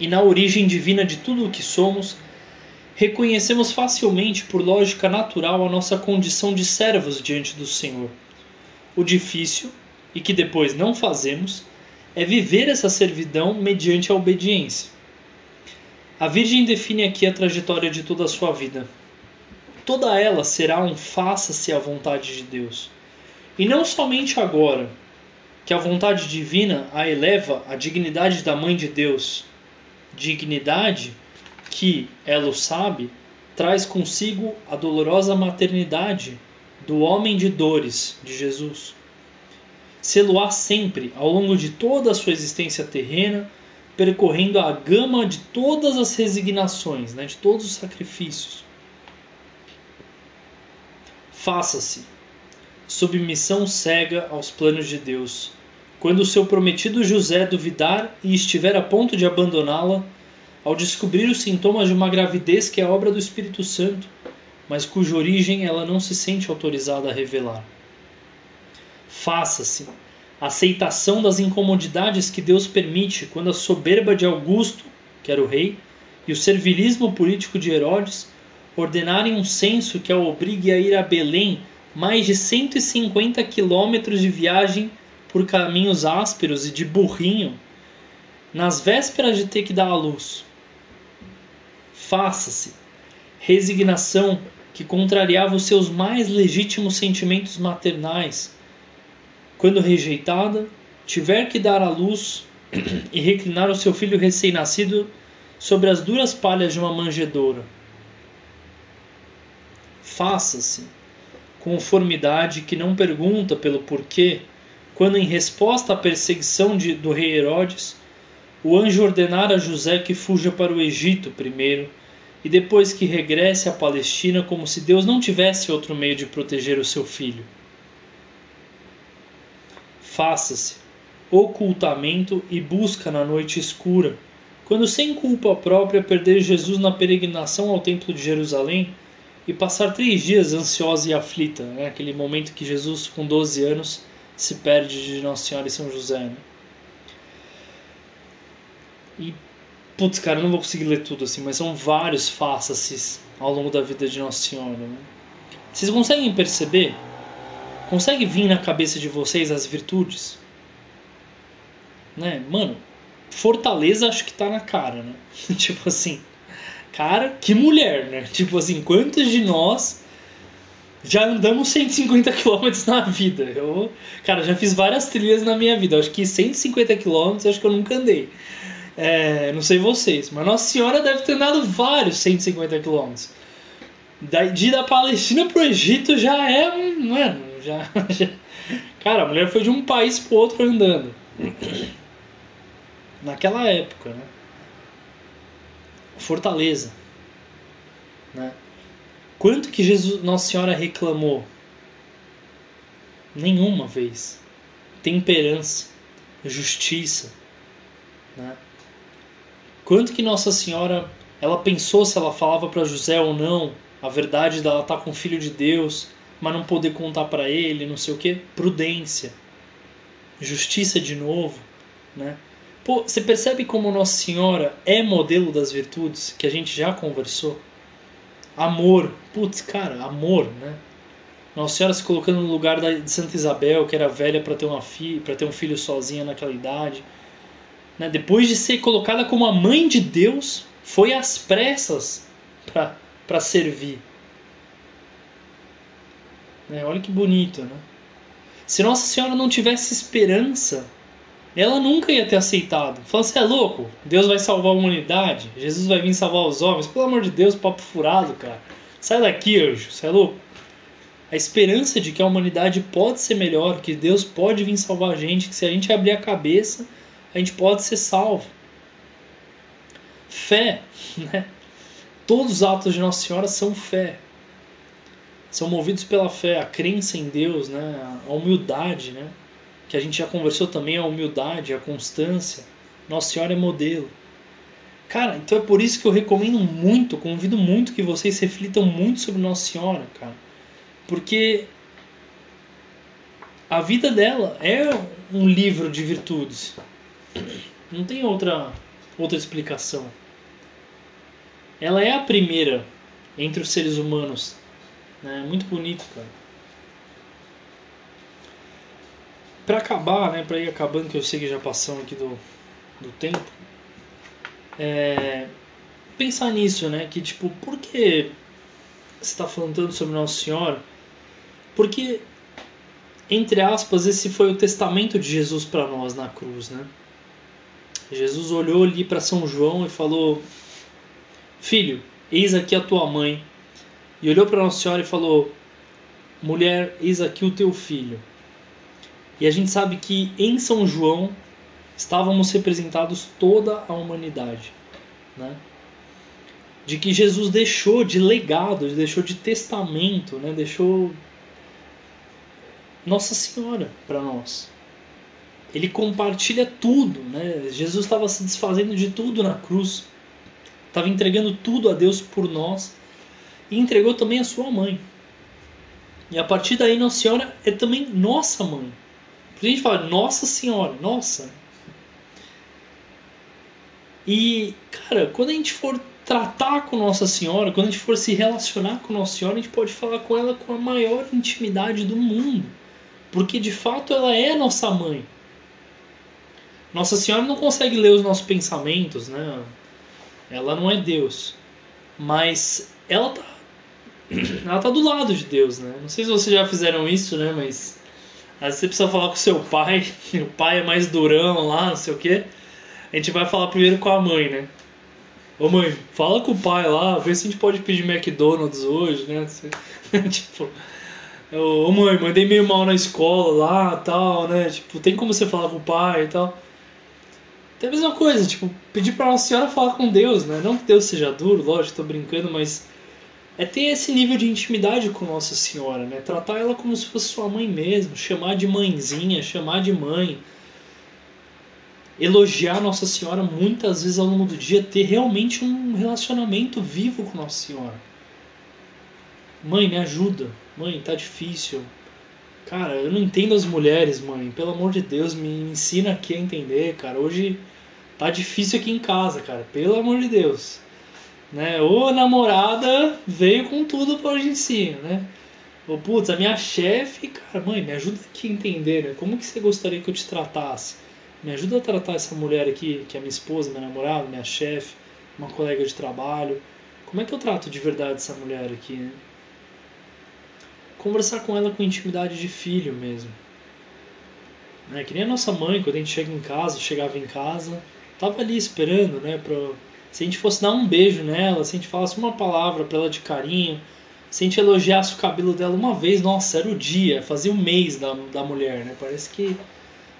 e na origem divina de tudo o que somos, reconhecemos facilmente, por lógica natural, a nossa condição de servos diante do Senhor. O difícil, e que depois não fazemos, é viver essa servidão mediante a obediência. A Virgem define aqui a trajetória de toda a sua vida. Toda ela será um faça-se à vontade de Deus. E não somente agora, que a vontade divina a eleva à dignidade da Mãe de Deus, dignidade que, ela o sabe, traz consigo a dolorosa maternidade do homem de dores de Jesus. Sê-lo-á sempre, ao longo de toda a sua existência terrena, percorrendo a gama de todas as resignações, né, de todos os sacrifícios. Faça-se submissão cega aos planos de Deus, quando o seu prometido José duvidar e estiver a ponto de abandoná-la, ao descobrir os sintomas de uma gravidez que é obra do Espírito Santo, mas cuja origem ela não se sente autorizada a revelar. Faça-se aceitação das incomodidades que Deus permite quando a soberba de Augusto, que era o rei, e o servilismo político de Herodes ordenarem um censo que a obrigue a ir a Belém mais de 150 quilômetros de viagem por caminhos ásperos e de burrinho, nas vésperas de ter que dar à luz. Faça-se resignação que contrariava os seus mais legítimos sentimentos maternais. Quando rejeitada, tiver que dar à luz e reclinar o seu filho recém-nascido sobre as duras palhas de uma manjedoura. Faça-se conformidade que não pergunta pelo porquê, quando, em resposta à perseguição de, do rei Herodes, o anjo ordenara a José que fuja para o Egito primeiro e depois que regresse à Palestina, como se Deus não tivesse outro meio de proteger o seu filho. Faça-se ocultamento e busca na noite escura, quando sem culpa própria perder Jesus na peregrinação ao Templo de Jerusalém e passar três dias ansiosa e aflita, né? aquele momento que Jesus, com 12 anos, se perde de Nossa Senhora e São José. Né? E, putz, cara, eu não vou conseguir ler tudo assim, mas são vários faces ao longo da vida de Nossa Senhora. Né? Vocês conseguem perceber? Consegue vir na cabeça de vocês as virtudes? Né? Mano, Fortaleza acho que tá na cara, né? tipo assim, cara, que mulher, né? Tipo assim, quantos de nós já andamos 150 km na vida? Eu, cara, já fiz várias trilhas na minha vida. Acho que 150 km acho que eu nunca andei. É, não sei vocês, mas Nossa Senhora deve ter andado vários 150 km. De ir da Palestina pro Egito já é um. Mano, já, já. Cara, a mulher foi de um país pro outro andando naquela época, né? Fortaleza, né? Quanto que Jesus, Nossa Senhora reclamou? Nenhuma vez. Temperança, justiça, né? Quanto que Nossa Senhora ela pensou se ela falava para José ou não a verdade dela estar tá com o filho de Deus, mas não poder contar para ele, não sei o que, prudência, justiça de novo, né? Pô, você percebe como Nossa Senhora é modelo das virtudes que a gente já conversou? Amor, putz, cara, amor, né? Nossa Senhora se colocando no lugar da, de Santa Isabel, que era velha para ter uma filha, para ter um filho sozinha naquela idade. Né? Depois de ser colocada como a mãe de Deus, foi às pressas para servir. Né? Olha que bonito, né? Se Nossa Senhora não tivesse esperança ela nunca ia ter aceitado. Falou, você é louco? Deus vai salvar a humanidade? Jesus vai vir salvar os homens? Pelo amor de Deus, papo furado, cara. Sai daqui, anjo, você é louco? A esperança de que a humanidade pode ser melhor, que Deus pode vir salvar a gente, que se a gente abrir a cabeça, a gente pode ser salvo. Fé, né? Todos os atos de Nossa Senhora são fé. São movidos pela fé, a crença em Deus, né? a humildade, né? que a gente já conversou também, a humildade, a constância. Nossa Senhora é modelo. Cara, então é por isso que eu recomendo muito, convido muito que vocês reflitam muito sobre Nossa Senhora, cara. Porque a vida dela é um livro de virtudes. Não tem outra outra explicação. Ela é a primeira entre os seres humanos. Né? Muito bonito, cara. para acabar, né, para ir acabando, que eu sei que já passamos aqui do, do tempo, é, pensar nisso, né, que tipo, por que você está falando tanto sobre Nossa Senhora? Porque, entre aspas, esse foi o testamento de Jesus para nós na cruz, né? Jesus olhou ali para São João e falou: Filho, eis aqui a tua mãe. E olhou para Nossa Senhora e falou: Mulher, eis aqui o teu filho. E a gente sabe que em São João estávamos representados toda a humanidade, né? De que Jesus deixou de legado, deixou de testamento, né? Deixou Nossa Senhora para nós. Ele compartilha tudo, né? Jesus estava se desfazendo de tudo na cruz. Estava entregando tudo a Deus por nós e entregou também a sua mãe. E a partir daí Nossa Senhora é também nossa mãe. A gente fala, nossa senhora, nossa. E, cara, quando a gente for tratar com Nossa Senhora, quando a gente for se relacionar com Nossa Senhora, a gente pode falar com ela com a maior intimidade do mundo. Porque de fato ela é nossa mãe. Nossa Senhora não consegue ler os nossos pensamentos, né? Ela não é Deus. Mas ela tá ela tá do lado de Deus, né? Não sei se vocês já fizeram isso, né? Mas às vezes você precisa falar com seu pai, o pai é mais durão lá, não sei o quê. A gente vai falar primeiro com a mãe, né? Ô mãe, fala com o pai lá, vê se a gente pode pedir McDonald's hoje, né? tipo, ô mãe, mandei meio mal na escola lá tal, né? Tipo, tem como você falar com o pai e tal. Tem a mesma coisa, tipo, pedir pra Nossa Senhora falar com Deus, né? Não que Deus seja duro, lógico, tô brincando, mas é ter esse nível de intimidade com Nossa Senhora, né? Tratar ela como se fosse sua mãe mesmo, chamar de mãezinha, chamar de mãe elogiar Nossa Senhora muitas vezes ao longo do dia, ter realmente um relacionamento vivo com Nossa Senhora. Mãe, me ajuda. Mãe, tá difícil. Cara, eu não entendo as mulheres, mãe. Pelo amor de Deus, me ensina aqui a entender, cara. Hoje tá difícil aqui em casa, cara. Pelo amor de Deus. Né? Ou a namorada veio com tudo em cima, né? Ou, putz, a minha chefe, cara, mãe, me ajuda aqui a entender, né? Como que você gostaria que eu te tratasse? Me ajuda a tratar essa mulher aqui, que é minha esposa, minha namorada, minha chefe, uma colega de trabalho. Como é que eu trato de verdade essa mulher aqui, né? Conversar com ela com intimidade de filho mesmo. Né? Que nem a nossa mãe, quando a gente chega em casa, chegava em casa, tava ali esperando, né? Pra... Se a gente fosse dar um beijo nela, se a gente falasse uma palavra para ela de carinho, se a gente elogiasse o cabelo dela uma vez, nossa, era o dia, fazia um mês da, da mulher, né? Parece que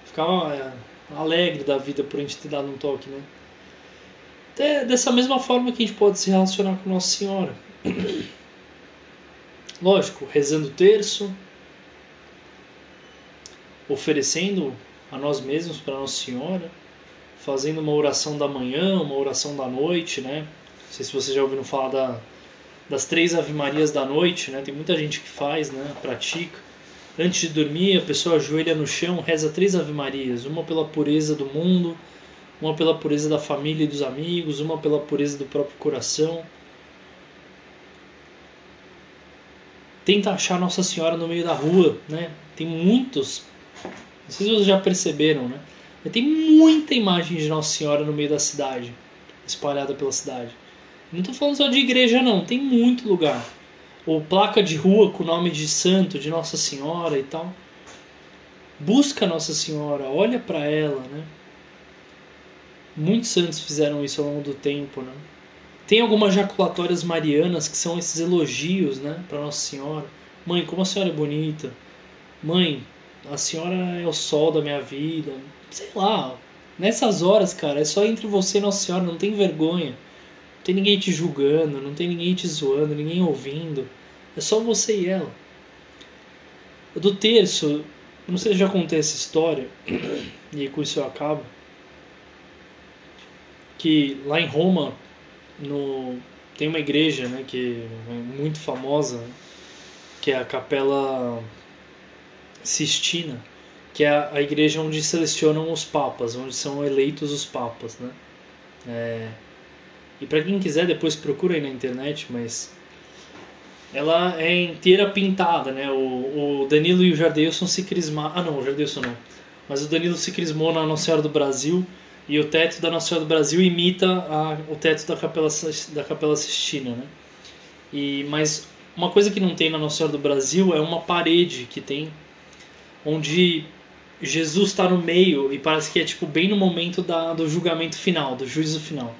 ficava é, alegre da vida por a gente ter dado um toque, né? Dessa mesma forma que a gente pode se relacionar com Nossa Senhora. Lógico, rezando o terço, oferecendo a nós mesmos para Nossa Senhora, fazendo uma oração da manhã, uma oração da noite, né? Não sei se vocês já ouviram falar da, das três Ave Marias da noite, né? Tem muita gente que faz, né? Pratica. Antes de dormir, a pessoa ajoelha no chão, reza três Ave-Marias: uma pela pureza do mundo, uma pela pureza da família e dos amigos, uma pela pureza do próprio coração. Tenta achar Nossa Senhora no meio da rua, né? Tem muitos, não sei se vocês já perceberam, né? Tem muita imagem de Nossa Senhora no meio da cidade, espalhada pela cidade. Não estou falando só de igreja, não, tem muito lugar ou placa de rua com nome de santo, de Nossa Senhora e tal. Busca Nossa Senhora, olha para ela, né? Muitos santos fizeram isso ao longo do tempo, né? Tem algumas jaculatórias marianas que são esses elogios, né, para Nossa Senhora. Mãe, como a senhora é bonita. Mãe, a senhora é o sol da minha vida. Sei lá. Nessas horas, cara, é só entre você e Nossa Senhora, não tem vergonha. Não tem ninguém te julgando, não tem ninguém te zoando, ninguém ouvindo. É só você e ela. Do terço, não sei se já contei essa história, e com isso eu acabo. Que lá em Roma, no, tem uma igreja né, que é muito famosa, que é a Capela Sistina, que é a, igreja onde selecionam os papas, onde são eleitos os papas. Né? É, e para quem quiser, depois procura aí na internet, mas ela é inteira pintada, né? O, o Danilo e o Jardelson se crismaram. Ah, não, o Jardelson não. Mas o Danilo se crismou na Nossa Senhora do Brasil e o teto da Nossa Senhora do Brasil imita a, o teto da Capela, da Capela Sistina, né? E, mas uma coisa que não tem na Nossa Senhora do Brasil é uma parede que tem onde Jesus está no meio e parece que é tipo bem no momento da, do julgamento final, do juízo final.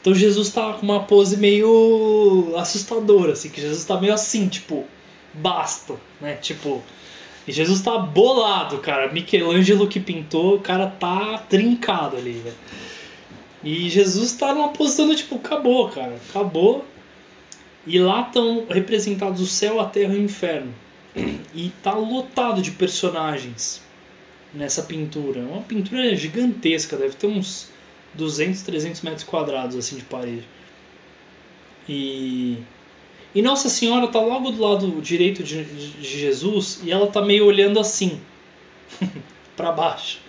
Então Jesus tá com uma pose meio assustadora, assim, que Jesus tá meio assim, tipo, basta, né? Tipo, e Jesus tá bolado, cara. Michelangelo que pintou, o cara tá trincado ali? E Jesus tá numa posição tipo, acabou, cara, acabou. E lá estão representados o céu, a terra e o inferno. E tá lotado de personagens nessa pintura. É uma pintura gigantesca, deve ter uns 200, 300 metros quadrados assim de parede. E, e Nossa Senhora está logo do lado direito de, de Jesus e ela está meio olhando assim para baixo.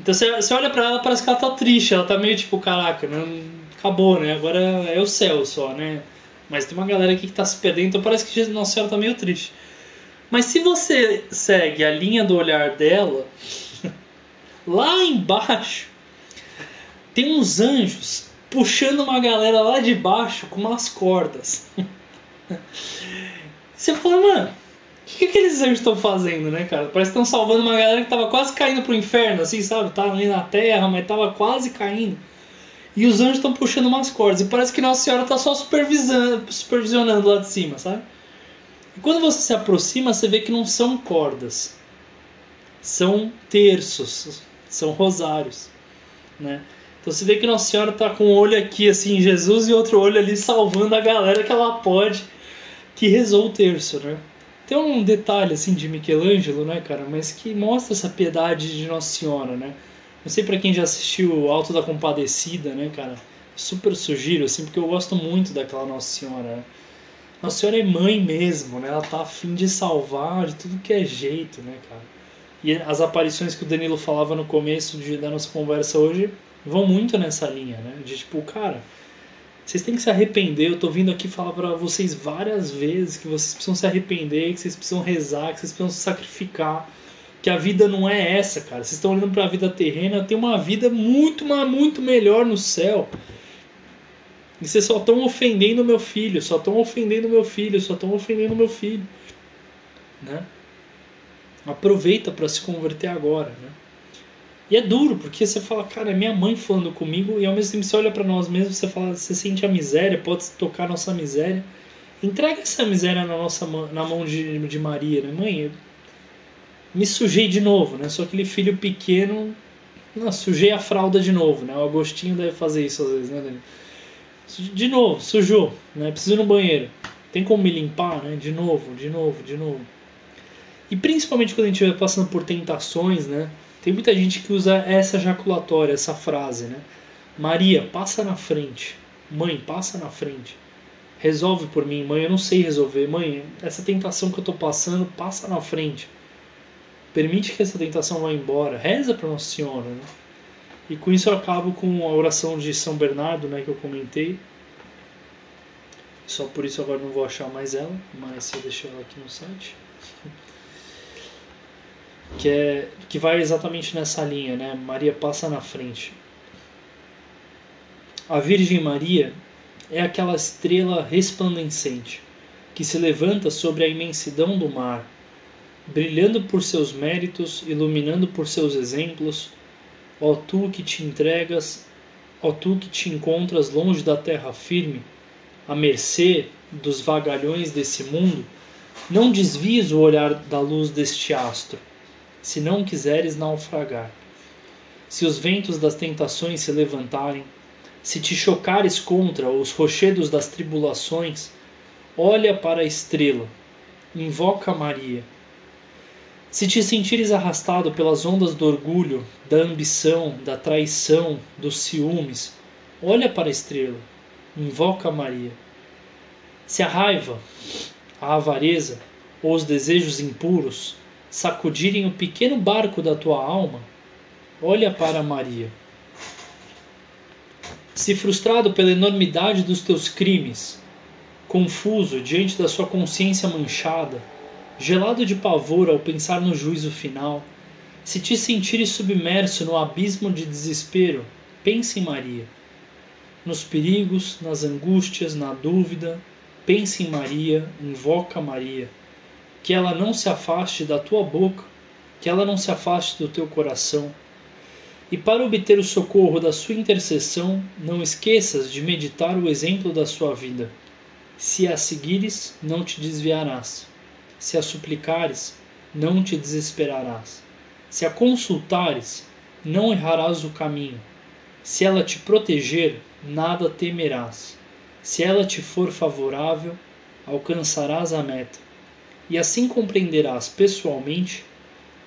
Então você, você olha para ela parece que ela tá triste, ela tá meio tipo, caraca, não, acabou, né? Agora é o céu só, né? Mas tem uma galera aqui que tá se perdendo, então parece que Nossa Senhora tá meio triste. Mas se você segue a linha do olhar dela, lá embaixo tem uns anjos puxando uma galera lá de baixo com umas cordas. Você fala, mano, o que, que aqueles anjos estão fazendo, né, cara? Parece que estão salvando uma galera que tava quase caindo pro inferno, assim, sabe? Tava ali na terra, mas tava quase caindo. E os anjos estão puxando umas cordas. E parece que Nossa Senhora tá só supervisionando, supervisionando lá de cima, sabe? E quando você se aproxima, você vê que não são cordas. São terços, são rosários, né? Então você vê que Nossa Senhora tá com um olho aqui, assim, Jesus, e outro olho ali salvando a galera que ela pode, que rezou o terço, né? Tem um detalhe, assim, de Michelangelo, né, cara? Mas que mostra essa piedade de Nossa Senhora, né? Não sei para quem já assistiu Alto da Compadecida, né, cara? Super sugiro, assim, porque eu gosto muito daquela Nossa Senhora. Né? Nossa Senhora é mãe mesmo, né? Ela tá afim de salvar de tudo que é jeito, né, cara? E as aparições que o Danilo falava no começo de, da nossa conversa hoje vão muito nessa linha, né? De tipo, cara, vocês têm que se arrepender. Eu tô vindo aqui falar para vocês várias vezes que vocês precisam se arrepender, que vocês precisam rezar, que vocês precisam se sacrificar. Que a vida não é essa, cara. Vocês estão olhando para a vida terrena, tem uma vida muito, muito melhor no céu. E vocês só estão ofendendo meu filho, só estão ofendendo meu filho, só estão ofendendo meu filho, né? Aproveita para se converter agora, né? E é duro, porque você fala, cara, é minha mãe falando comigo, e ao mesmo tempo você olha para nós mesmos, você fala, você sente a miséria, pode tocar a nossa miséria. Entrega essa miséria na nossa na mão de, de Maria, né? Mãe, me sujei de novo, né? Sou aquele filho pequeno, não, sujei a fralda de novo, né? O Agostinho deve fazer isso às vezes, né? De novo, sujou, né? Preciso ir no banheiro. Tem como me limpar, né? De novo, de novo, de novo. E principalmente quando a gente estiver passando por tentações, né? Tem muita gente que usa essa ejaculatória, essa frase, né? Maria, passa na frente. Mãe, passa na frente. Resolve por mim, mãe, eu não sei resolver. Mãe, essa tentação que eu estou passando, passa na frente. Permite que essa tentação vá embora. Reza para Nossa Senhora, né? E com isso eu acabo com a oração de São Bernardo, né, que eu comentei. Só por isso agora não vou achar mais ela, mas eu deixei ela aqui no site que, é, que vai exatamente nessa linha, né? Maria passa na frente. A Virgem Maria é aquela estrela resplandecente que se levanta sobre a imensidão do mar, brilhando por seus méritos, iluminando por seus exemplos, ó tu que te entregas, ó tu que te encontras longe da terra firme, à mercê dos vagalhões desse mundo, não desvies o olhar da luz deste astro se não quiseres naufragar. Se os ventos das tentações se levantarem, se te chocares contra os rochedos das tribulações, olha para a estrela, invoca Maria. Se te sentires arrastado pelas ondas do orgulho, da ambição, da traição, dos ciúmes, olha para a estrela, invoca Maria. Se a raiva, a avareza ou os desejos impuros sacudirem o pequeno barco da tua alma, olha para Maria. Se frustrado pela enormidade dos teus crimes, confuso diante da sua consciência manchada, gelado de pavor ao pensar no juízo final, se te sentires submerso no abismo de desespero, pense em Maria. Nos perigos, nas angústias, na dúvida, pense em Maria, invoca Maria que ela não se afaste da tua boca, que ela não se afaste do teu coração. E para obter o socorro da sua intercessão, não esqueças de meditar o exemplo da sua vida. Se a seguires, não te desviarás. Se a suplicares, não te desesperarás. Se a consultares, não errarás o caminho. Se ela te proteger, nada temerás. Se ela te for favorável, alcançarás a meta e assim compreenderás pessoalmente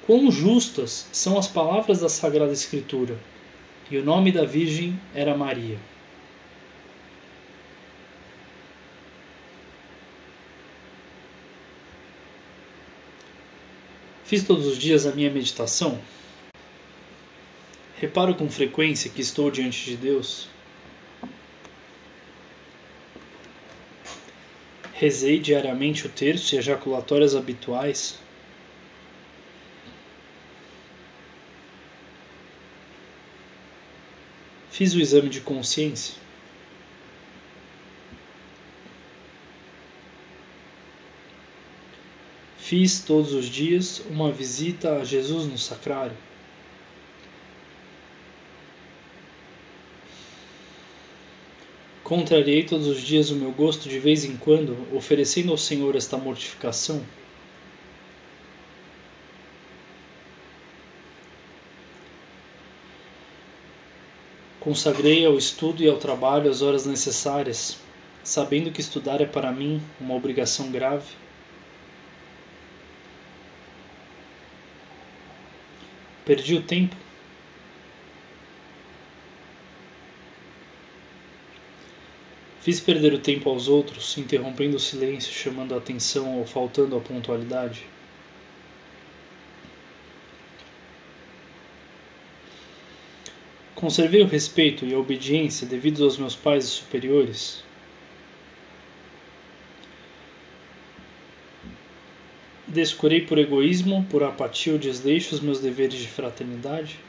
quão justas são as palavras da Sagrada Escritura. E o nome da Virgem era Maria. Fiz todos os dias a minha meditação. Reparo com frequência que estou diante de Deus Rezei diariamente o terço e ejaculatórias habituais. Fiz o exame de consciência. Fiz todos os dias uma visita a Jesus no sacrário. Contrariei todos os dias o meu gosto de vez em quando, oferecendo ao Senhor esta mortificação. Consagrei ao estudo e ao trabalho as horas necessárias, sabendo que estudar é para mim uma obrigação grave. Perdi o tempo Fiz perder o tempo aos outros, interrompendo o silêncio, chamando a atenção ou faltando à pontualidade. Conservei o respeito e a obediência devidos aos meus pais e superiores. Descurei por egoísmo, por apatia ou desleixo os meus deveres de fraternidade.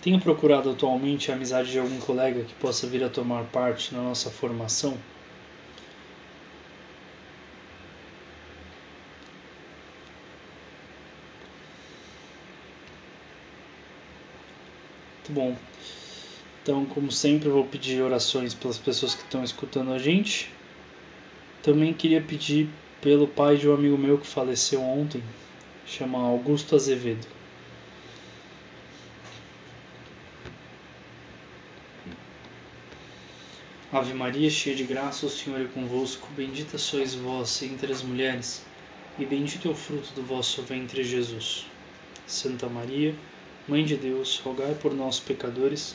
Tenho procurado atualmente a amizade de algum colega que possa vir a tomar parte na nossa formação? Muito bom. Então, como sempre, eu vou pedir orações pelas pessoas que estão escutando a gente. Também queria pedir pelo pai de um amigo meu que faleceu ontem, chama Augusto Azevedo. Ave Maria, cheia de graça, o Senhor é convosco. Bendita sois vós entre as mulheres, e bendito é o fruto do vosso ventre, Jesus. Santa Maria, Mãe de Deus, rogai por nós, pecadores,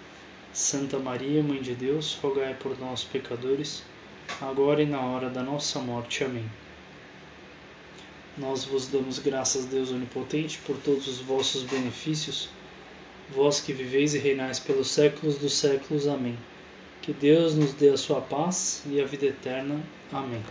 Santa Maria, Mãe de Deus, rogai por nós, pecadores, agora e na hora da nossa morte. Amém. Nós vos damos graças, Deus Onipotente, por todos os vossos benefícios, vós que viveis e reinais pelos séculos dos séculos. Amém. Que Deus nos dê a sua paz e a vida eterna. Amém.